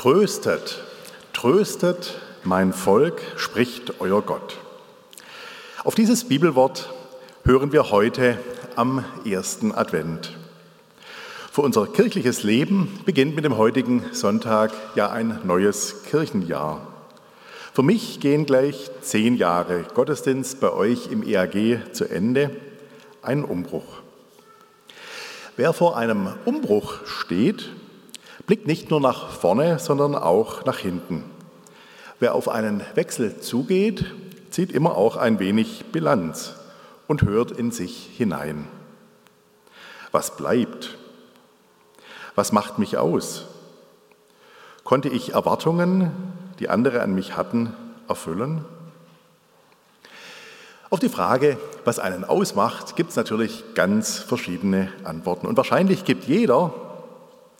Tröstet, tröstet mein Volk, spricht euer Gott. Auf dieses Bibelwort hören wir heute am ersten Advent. Für unser kirchliches Leben beginnt mit dem heutigen Sonntag ja ein neues Kirchenjahr. Für mich gehen gleich zehn Jahre Gottesdienst bei euch im EAG zu Ende, ein Umbruch. Wer vor einem Umbruch steht, blickt nicht nur nach vorne, sondern auch nach hinten. Wer auf einen Wechsel zugeht, zieht immer auch ein wenig Bilanz und hört in sich hinein. Was bleibt? Was macht mich aus? Konnte ich Erwartungen, die andere an mich hatten, erfüllen? Auf die Frage, was einen ausmacht, gibt es natürlich ganz verschiedene Antworten. Und wahrscheinlich gibt jeder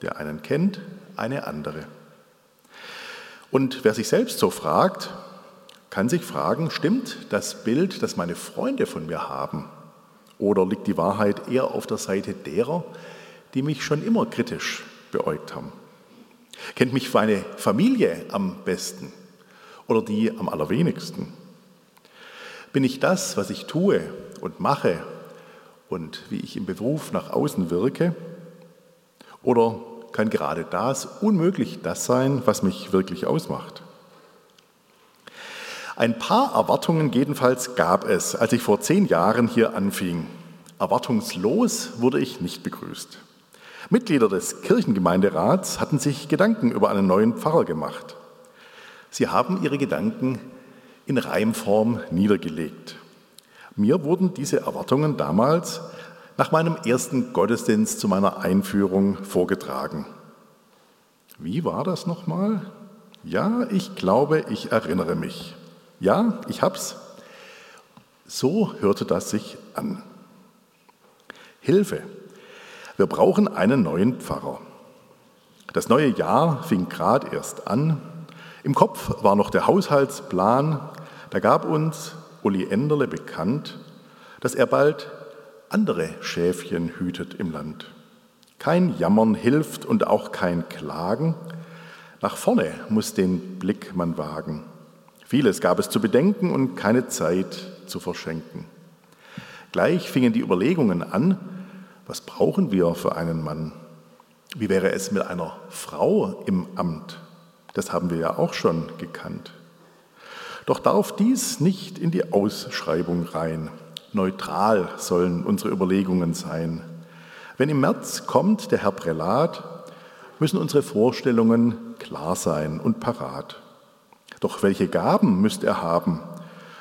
der einen kennt, eine andere. Und wer sich selbst so fragt, kann sich fragen, stimmt das Bild, das meine Freunde von mir haben? Oder liegt die Wahrheit eher auf der Seite derer, die mich schon immer kritisch beäugt haben? Kennt mich meine Familie am besten oder die am allerwenigsten? Bin ich das, was ich tue und mache und wie ich im Beruf nach außen wirke? Oder kann gerade das unmöglich das sein, was mich wirklich ausmacht. Ein paar Erwartungen jedenfalls gab es, als ich vor zehn Jahren hier anfing. Erwartungslos wurde ich nicht begrüßt. Mitglieder des Kirchengemeinderats hatten sich Gedanken über einen neuen Pfarrer gemacht. Sie haben ihre Gedanken in Reimform niedergelegt. Mir wurden diese Erwartungen damals nach meinem ersten Gottesdienst zu meiner Einführung vorgetragen. Wie war das nochmal? Ja, ich glaube, ich erinnere mich. Ja, ich hab's. So hörte das sich an. Hilfe. Wir brauchen einen neuen Pfarrer. Das neue Jahr fing gerade erst an. Im Kopf war noch der Haushaltsplan. Da gab uns Uli Enderle bekannt, dass er bald andere Schäfchen hütet im Land. Kein Jammern hilft und auch kein Klagen. Nach vorne muss den Blick man wagen. Vieles gab es zu bedenken und keine Zeit zu verschenken. Gleich fingen die Überlegungen an, was brauchen wir für einen Mann? Wie wäre es mit einer Frau im Amt? Das haben wir ja auch schon gekannt. Doch darf dies nicht in die Ausschreibung rein. Neutral sollen unsere Überlegungen sein. Wenn im März kommt der Herr Prälat, müssen unsere Vorstellungen klar sein und parat. Doch welche Gaben müsst er haben?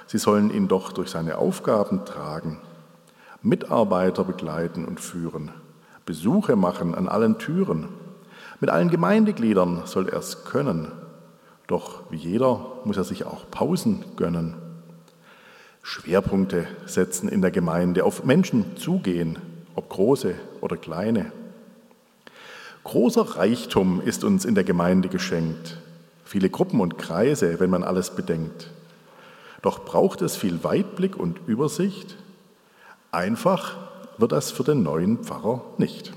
Sie sollen ihn doch durch seine Aufgaben tragen. Mitarbeiter begleiten und führen, Besuche machen an allen Türen. Mit allen Gemeindegliedern soll er es können. Doch wie jeder muss er sich auch Pausen gönnen. Schwerpunkte setzen in der Gemeinde, auf Menschen zugehen, ob große oder kleine. Großer Reichtum ist uns in der Gemeinde geschenkt, viele Gruppen und Kreise, wenn man alles bedenkt. Doch braucht es viel Weitblick und Übersicht? Einfach wird das für den neuen Pfarrer nicht.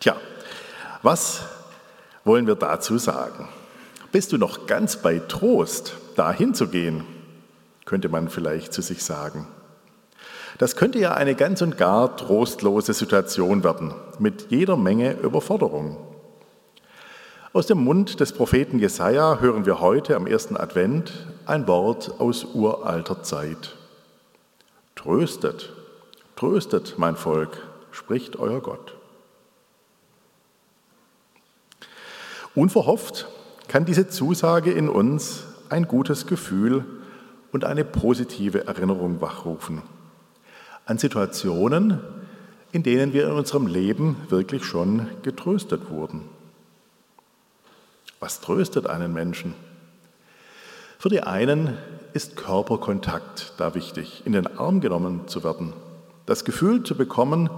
Tja, was wollen wir dazu sagen? Bist du noch ganz bei Trost, dahin zu gehen? Könnte man vielleicht zu sich sagen. Das könnte ja eine ganz und gar trostlose Situation werden, mit jeder Menge Überforderung. Aus dem Mund des Propheten Jesaja hören wir heute am ersten Advent ein Wort aus uralter Zeit. Tröstet, tröstet, mein Volk, spricht euer Gott. Unverhofft kann diese Zusage in uns ein gutes Gefühl und eine positive Erinnerung wachrufen an Situationen, in denen wir in unserem Leben wirklich schon getröstet wurden. Was tröstet einen Menschen? Für die einen ist Körperkontakt da wichtig, in den Arm genommen zu werden, das Gefühl zu bekommen,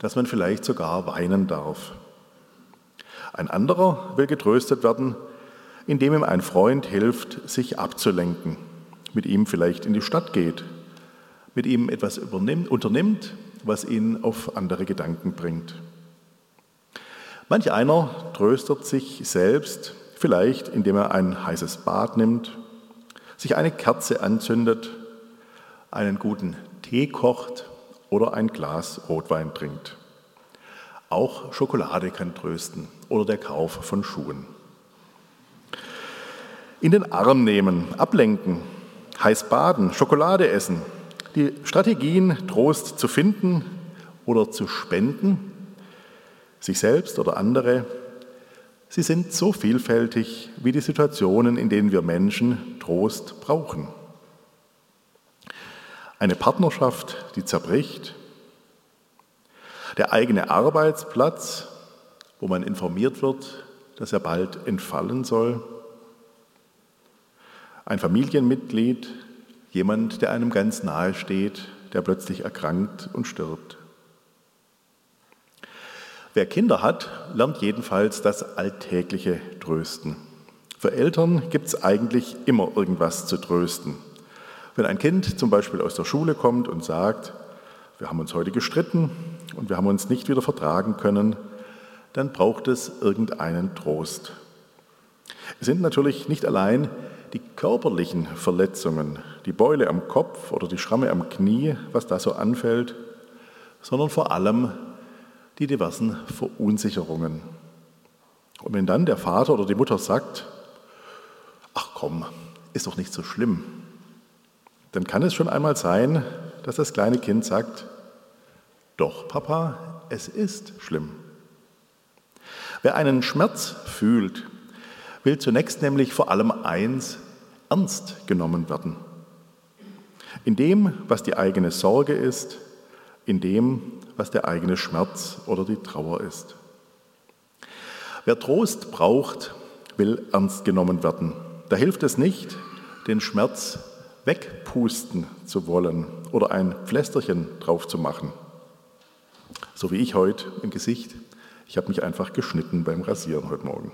dass man vielleicht sogar weinen darf. Ein anderer will getröstet werden, indem ihm ein Freund hilft, sich abzulenken mit ihm vielleicht in die Stadt geht, mit ihm etwas unternimmt, was ihn auf andere Gedanken bringt. Manch einer tröstet sich selbst, vielleicht indem er ein heißes Bad nimmt, sich eine Kerze anzündet, einen guten Tee kocht oder ein Glas Rotwein trinkt. Auch Schokolade kann trösten oder der Kauf von Schuhen. In den Arm nehmen, ablenken, heiß baden, Schokolade essen. Die Strategien, Trost zu finden oder zu spenden, sich selbst oder andere, sie sind so vielfältig wie die Situationen, in denen wir Menschen Trost brauchen. Eine Partnerschaft, die zerbricht, der eigene Arbeitsplatz, wo man informiert wird, dass er bald entfallen soll, ein Familienmitglied, jemand, der einem ganz nahe steht, der plötzlich erkrankt und stirbt. Wer Kinder hat, lernt jedenfalls das alltägliche Trösten. Für Eltern gibt es eigentlich immer irgendwas zu trösten. Wenn ein Kind zum Beispiel aus der Schule kommt und sagt, wir haben uns heute gestritten und wir haben uns nicht wieder vertragen können, dann braucht es irgendeinen Trost. Es sind natürlich nicht allein die körperlichen Verletzungen, die Beule am Kopf oder die Schramme am Knie, was da so anfällt, sondern vor allem die diversen Verunsicherungen. Und wenn dann der Vater oder die Mutter sagt, ach komm, ist doch nicht so schlimm, dann kann es schon einmal sein, dass das kleine Kind sagt, doch Papa, es ist schlimm. Wer einen Schmerz fühlt, will zunächst nämlich vor allem eins, ernst genommen werden. In dem, was die eigene Sorge ist, in dem, was der eigene Schmerz oder die Trauer ist. Wer Trost braucht, will ernst genommen werden. Da hilft es nicht, den Schmerz wegpusten zu wollen oder ein Pflästerchen drauf zu machen. So wie ich heute im Gesicht. Ich habe mich einfach geschnitten beim Rasieren heute Morgen.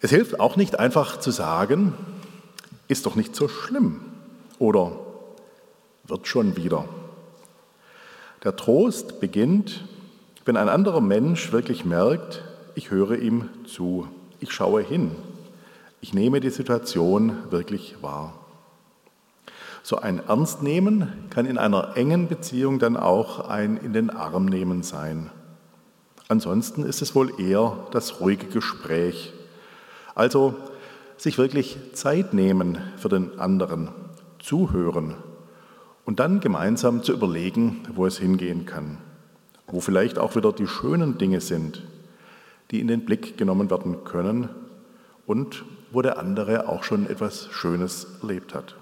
Es hilft auch nicht einfach zu sagen, ist doch nicht so schlimm oder wird schon wieder. Der Trost beginnt, wenn ein anderer Mensch wirklich merkt, ich höre ihm zu, ich schaue hin, ich nehme die Situation wirklich wahr. So ein Ernstnehmen kann in einer engen Beziehung dann auch ein in den Arm nehmen sein. Ansonsten ist es wohl eher das ruhige Gespräch, also sich wirklich Zeit nehmen für den anderen, zuhören und dann gemeinsam zu überlegen, wo es hingehen kann, wo vielleicht auch wieder die schönen Dinge sind, die in den Blick genommen werden können und wo der andere auch schon etwas Schönes erlebt hat.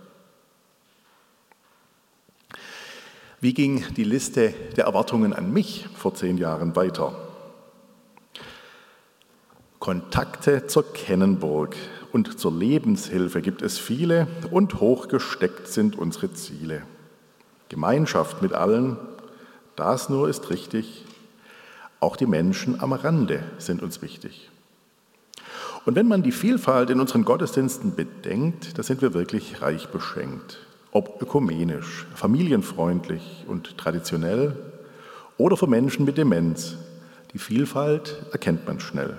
Wie ging die Liste der Erwartungen an mich vor zehn Jahren weiter? Kontakte zur Kennenburg und zur Lebenshilfe gibt es viele und hochgesteckt sind unsere Ziele. Gemeinschaft mit allen, das nur ist richtig. Auch die Menschen am Rande sind uns wichtig. Und wenn man die Vielfalt in unseren Gottesdiensten bedenkt, da sind wir wirklich reich beschenkt. Ob ökumenisch, familienfreundlich und traditionell oder für Menschen mit Demenz. Die Vielfalt erkennt man schnell.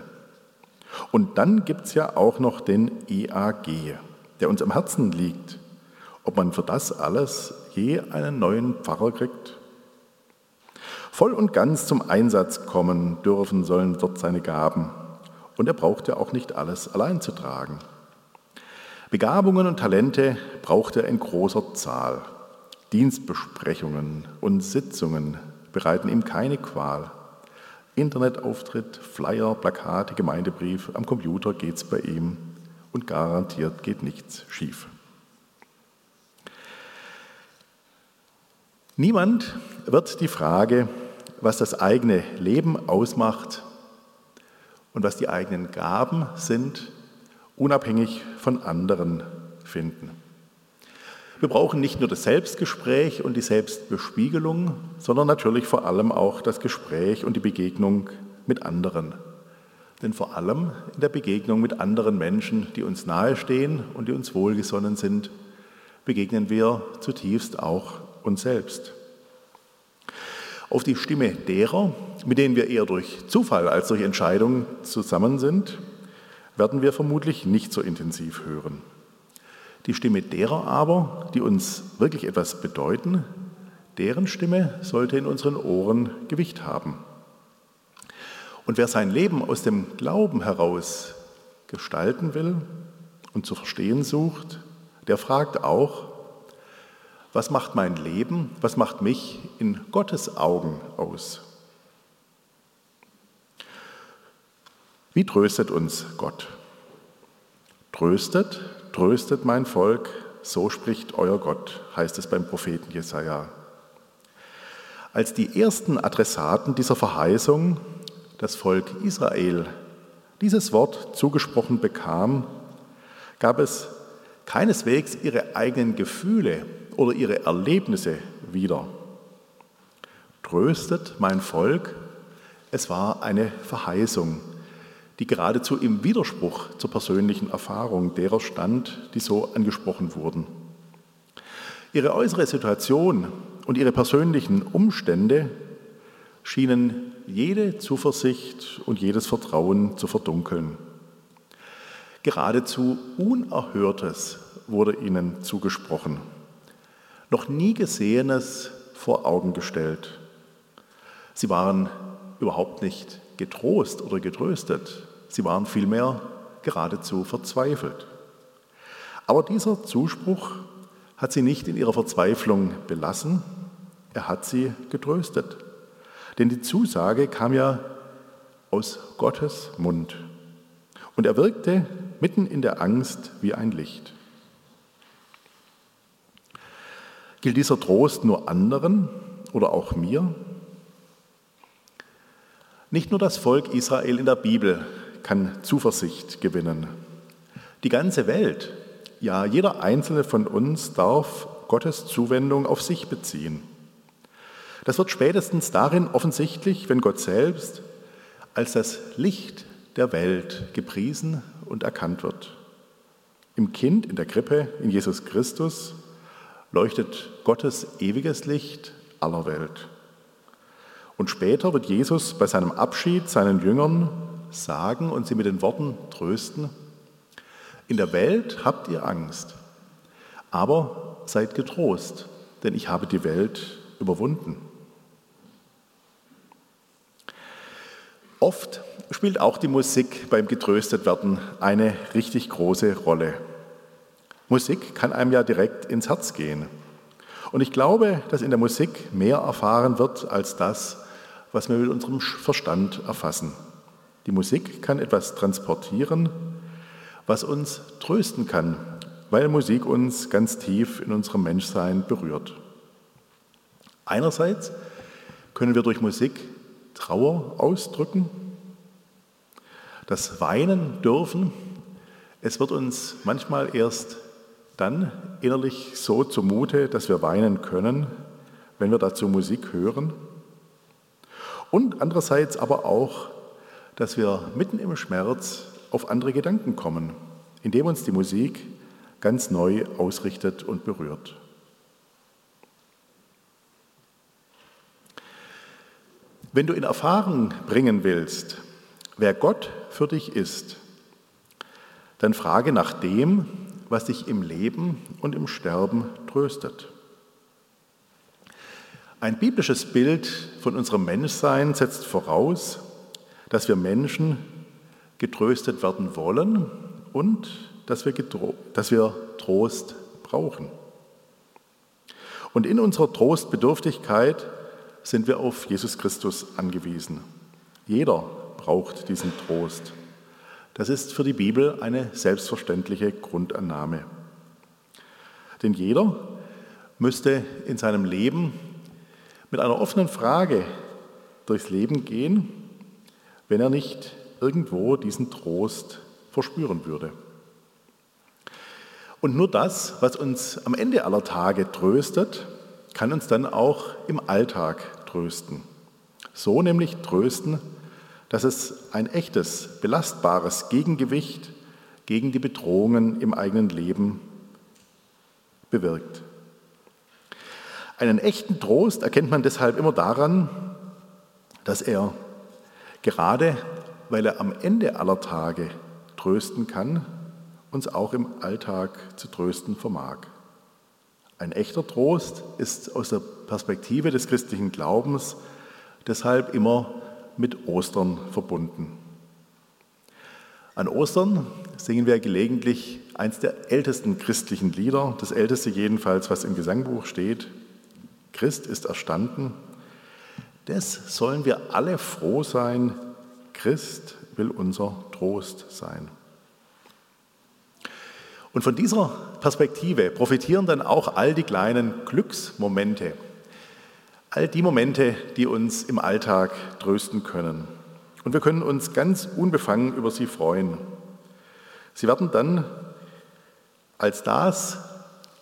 Und dann gibt es ja auch noch den EAG, der uns am Herzen liegt. Ob man für das alles je einen neuen Pfarrer kriegt? Voll und ganz zum Einsatz kommen dürfen sollen dort seine Gaben. Und er braucht ja auch nicht alles allein zu tragen. Begabungen und Talente braucht er in großer Zahl. Dienstbesprechungen und Sitzungen bereiten ihm keine Qual. Internetauftritt, Flyer, Plakate, Gemeindebrief, am Computer geht's bei ihm und garantiert geht nichts schief. Niemand wird die Frage, was das eigene Leben ausmacht und was die eigenen Gaben sind, unabhängig von anderen finden. Wir brauchen nicht nur das Selbstgespräch und die Selbstbespiegelung, sondern natürlich vor allem auch das Gespräch und die Begegnung mit anderen. Denn vor allem in der Begegnung mit anderen Menschen, die uns nahestehen und die uns wohlgesonnen sind, begegnen wir zutiefst auch uns selbst. Auf die Stimme derer mit denen wir eher durch Zufall als durch Entscheidung zusammen sind, werden wir vermutlich nicht so intensiv hören. Die Stimme derer aber, die uns wirklich etwas bedeuten, deren Stimme sollte in unseren Ohren Gewicht haben. Und wer sein Leben aus dem Glauben heraus gestalten will und zu verstehen sucht, der fragt auch, was macht mein Leben, was macht mich in Gottes Augen aus? Wie tröstet uns Gott? Tröstet, tröstet mein Volk, so spricht euer Gott, heißt es beim Propheten Jesaja. Als die ersten Adressaten dieser Verheißung, das Volk Israel, dieses Wort zugesprochen bekam, gab es keineswegs ihre eigenen Gefühle oder ihre Erlebnisse wieder. Tröstet mein Volk, es war eine Verheißung, die geradezu im Widerspruch zur persönlichen Erfahrung derer stand, die so angesprochen wurden. Ihre äußere Situation und ihre persönlichen Umstände schienen jede Zuversicht und jedes Vertrauen zu verdunkeln. Geradezu Unerhörtes wurde ihnen zugesprochen, noch nie Gesehenes vor Augen gestellt. Sie waren überhaupt nicht getrost oder getröstet, sie waren vielmehr geradezu verzweifelt. Aber dieser Zuspruch hat sie nicht in ihrer Verzweiflung belassen, er hat sie getröstet. Denn die Zusage kam ja aus Gottes Mund. Und er wirkte mitten in der Angst wie ein Licht. Gilt dieser Trost nur anderen oder auch mir? Nicht nur das Volk Israel in der Bibel kann Zuversicht gewinnen. Die ganze Welt, ja jeder einzelne von uns darf Gottes Zuwendung auf sich beziehen. Das wird spätestens darin offensichtlich, wenn Gott selbst als das Licht der Welt gepriesen und erkannt wird. Im Kind, in der Krippe, in Jesus Christus leuchtet Gottes ewiges Licht aller Welt. Und später wird Jesus bei seinem Abschied seinen Jüngern sagen und sie mit den Worten trösten, in der Welt habt ihr Angst, aber seid getrost, denn ich habe die Welt überwunden. Oft spielt auch die Musik beim Getröstetwerden eine richtig große Rolle. Musik kann einem ja direkt ins Herz gehen. Und ich glaube, dass in der Musik mehr erfahren wird als das, was wir mit unserem Verstand erfassen. Die Musik kann etwas transportieren, was uns trösten kann, weil Musik uns ganz tief in unserem Menschsein berührt. Einerseits können wir durch Musik Trauer ausdrücken, das Weinen dürfen. Es wird uns manchmal erst dann innerlich so zumute, dass wir weinen können, wenn wir dazu Musik hören. Und andererseits aber auch, dass wir mitten im Schmerz auf andere Gedanken kommen, indem uns die Musik ganz neu ausrichtet und berührt. Wenn du in Erfahrung bringen willst, wer Gott für dich ist, dann frage nach dem, was dich im Leben und im Sterben tröstet. Ein biblisches Bild von unserem Menschsein setzt voraus, dass wir Menschen getröstet werden wollen und dass wir, dass wir Trost brauchen. Und in unserer Trostbedürftigkeit sind wir auf Jesus Christus angewiesen. Jeder braucht diesen Trost. Das ist für die Bibel eine selbstverständliche Grundannahme. Denn jeder müsste in seinem Leben mit einer offenen Frage durchs Leben gehen, wenn er nicht irgendwo diesen Trost verspüren würde. Und nur das, was uns am Ende aller Tage tröstet, kann uns dann auch im Alltag trösten. So nämlich trösten, dass es ein echtes, belastbares Gegengewicht gegen die Bedrohungen im eigenen Leben bewirkt. Einen echten Trost erkennt man deshalb immer daran, dass er gerade, weil er am Ende aller Tage trösten kann, uns auch im Alltag zu trösten vermag. Ein echter Trost ist aus der Perspektive des christlichen Glaubens deshalb immer mit Ostern verbunden. An Ostern singen wir gelegentlich eins der ältesten christlichen Lieder, das älteste jedenfalls, was im Gesangbuch steht. Christ ist erstanden. Des sollen wir alle froh sein. Christ will unser Trost sein. Und von dieser Perspektive profitieren dann auch all die kleinen Glücksmomente, all die Momente, die uns im Alltag trösten können. Und wir können uns ganz unbefangen über sie freuen. Sie werden dann als das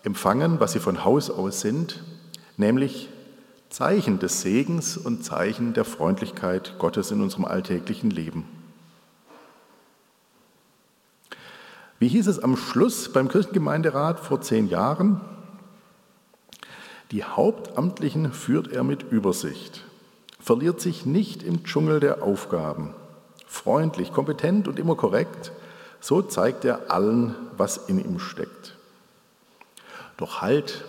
empfangen, was sie von Haus aus sind, nämlich Zeichen des Segens und Zeichen der Freundlichkeit Gottes in unserem alltäglichen Leben. Wie hieß es am Schluss beim Kirchengemeinderat vor zehn Jahren? Die Hauptamtlichen führt er mit Übersicht, verliert sich nicht im Dschungel der Aufgaben. Freundlich, kompetent und immer korrekt, so zeigt er allen, was in ihm steckt. Doch halt,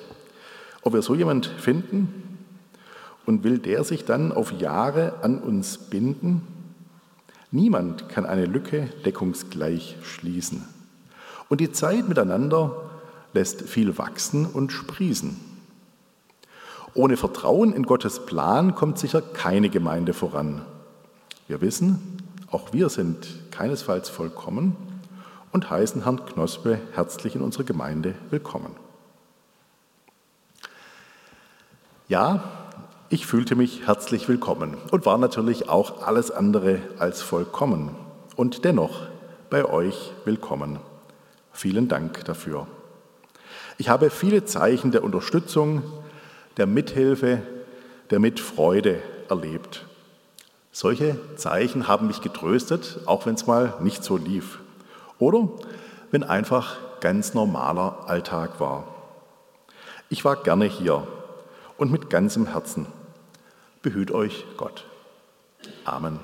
ob wir so jemand finden und will der sich dann auf Jahre an uns binden? Niemand kann eine Lücke deckungsgleich schließen. Und die Zeit miteinander lässt viel wachsen und sprießen. Ohne Vertrauen in Gottes Plan kommt sicher keine Gemeinde voran. Wir wissen, auch wir sind keinesfalls vollkommen und heißen Herrn Knospe herzlich in unserer Gemeinde willkommen. Ja, ich fühlte mich herzlich willkommen und war natürlich auch alles andere als vollkommen und dennoch bei euch willkommen. Vielen Dank dafür. Ich habe viele Zeichen der Unterstützung, der Mithilfe, der Mitfreude erlebt. Solche Zeichen haben mich getröstet, auch wenn es mal nicht so lief. Oder wenn einfach ganz normaler Alltag war. Ich war gerne hier und mit ganzem Herzen. Behüt euch Gott. Amen.